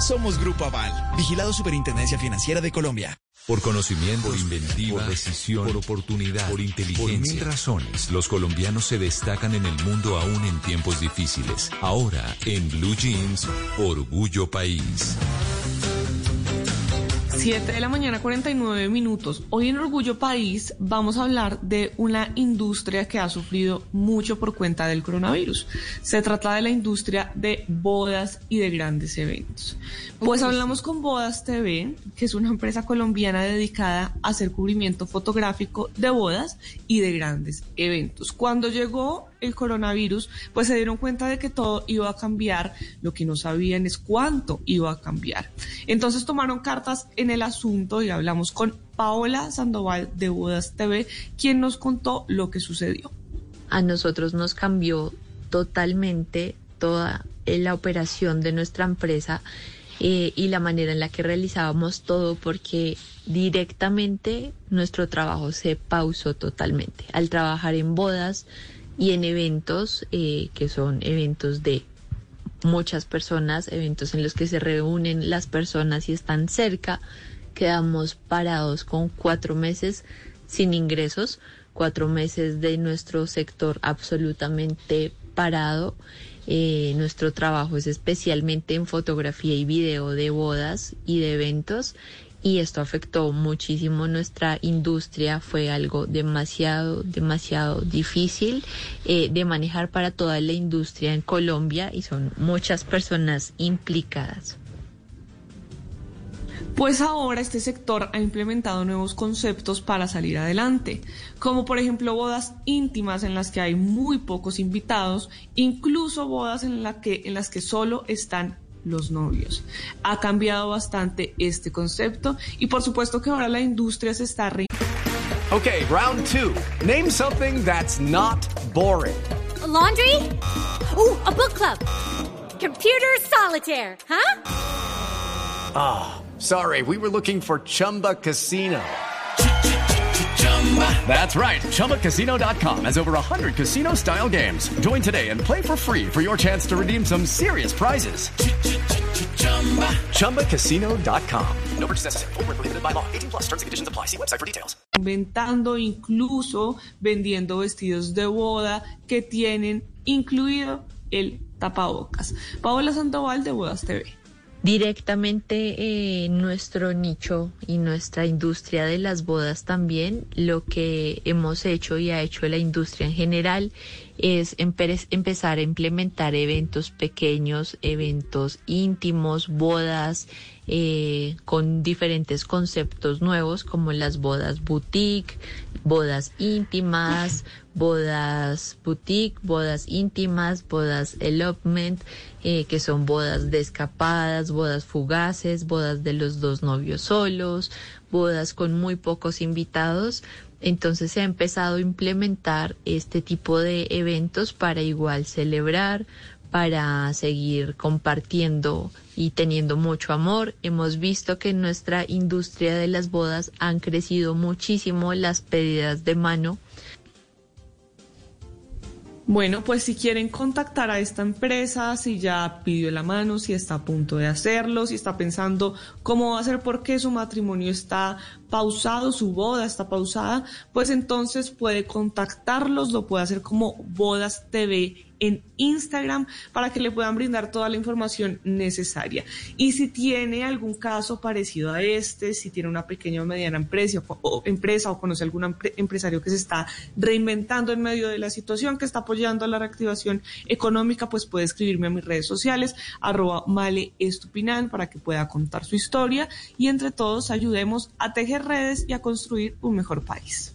Somos Grupo Aval, vigilado Superintendencia Financiera de Colombia. Por conocimiento, por inventiva, por decisión, por oportunidad, por inteligencia. Por mil razones, los colombianos se destacan en el mundo aún en tiempos difíciles. Ahora, en Blue Jeans, Orgullo País. 7 de la mañana, 49 minutos. Hoy en Orgullo País vamos a hablar de una industria que ha sufrido mucho por cuenta del coronavirus. Se trata de la industria de bodas y de grandes eventos. Pues hablamos con Bodas TV, que es una empresa colombiana dedicada a hacer cubrimiento fotográfico de bodas y de grandes eventos. Cuando llegó el coronavirus, pues se dieron cuenta de que todo iba a cambiar, lo que no sabían es cuánto iba a cambiar. Entonces tomaron cartas en el asunto y hablamos con Paola Sandoval de Bodas TV, quien nos contó lo que sucedió. A nosotros nos cambió totalmente toda la operación de nuestra empresa eh, y la manera en la que realizábamos todo porque directamente nuestro trabajo se pausó totalmente. Al trabajar en bodas, y en eventos eh, que son eventos de muchas personas, eventos en los que se reúnen las personas y están cerca, quedamos parados con cuatro meses sin ingresos, cuatro meses de nuestro sector absolutamente parado. Eh, nuestro trabajo es especialmente en fotografía y video de bodas y de eventos y esto afectó muchísimo nuestra industria. Fue algo demasiado, demasiado difícil eh, de manejar para toda la industria en Colombia y son muchas personas implicadas. Pues ahora este sector ha implementado nuevos conceptos para salir adelante, como por ejemplo bodas íntimas en las que hay muy pocos invitados, incluso bodas en, que, en las que solo están los novios. Ha cambiado bastante este concepto y por supuesto que ahora la industria se está re Okay, round two. Name something that's not boring. laundry? Ooh, a book club. Computer solitaire, huh? Ah, oh, sorry. We were looking for Chumba Casino. That's right. ChumbaCasino.com has over 100 casino style games. Join today and play for free for your chance to redeem some serious prizes. ChumbaCasino.com. No purchase necessary. Forward, prohibited by law. 18 plus terms and conditions apply. See website for details. Inventando, incluso vendiendo vestidos de boda que tienen incluido el tapabocas. Paola Sandoval de Bodas TV. Directamente en nuestro nicho y nuestra industria de las bodas también, lo que hemos hecho y ha hecho la industria en general es empezar a implementar eventos pequeños, eventos íntimos, bodas eh, con diferentes conceptos nuevos como las bodas boutique, bodas íntimas, bodas boutique, bodas íntimas, bodas elopement, eh, que son bodas de escapadas, bodas fugaces, bodas de los dos novios solos, bodas con muy pocos invitados. Entonces se ha empezado a implementar este tipo de eventos para igual celebrar, para seguir compartiendo y teniendo mucho amor. Hemos visto que en nuestra industria de las bodas han crecido muchísimo las pedidas de mano bueno, pues si quieren contactar a esta empresa, si ya pidió la mano, si está a punto de hacerlo, si está pensando cómo va a ser porque su matrimonio está pausado, su boda está pausada, pues entonces puede contactarlos, lo puede hacer como Bodas TV en Instagram para que le puedan brindar toda la información necesaria. Y si tiene algún caso parecido a este, si tiene una pequeña o mediana empresa o, empresa o conoce algún empresario que se está reinventando en medio de la situación, que está apoyando a la reactivación económica, pues puede escribirme a mis redes sociales, arroba male estupinan, para que pueda contar su historia y entre todos ayudemos a tejer redes y a construir un mejor país.